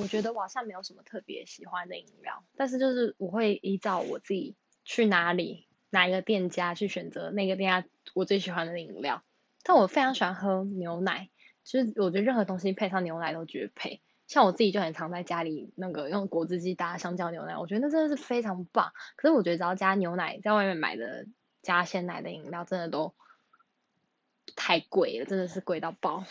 我觉得晚上没有什么特别喜欢的饮料，但是就是我会依照我自己去哪里哪一个店家去选择那个店家我最喜欢的饮料。但我非常喜欢喝牛奶，就是我觉得任何东西配上牛奶都绝配。像我自己就很常在家里那个用果汁机搭香蕉牛奶，我觉得那真的是非常棒。可是我觉得只要加牛奶，在外面买的加鲜奶的饮料真的都太贵了，真的是贵到爆。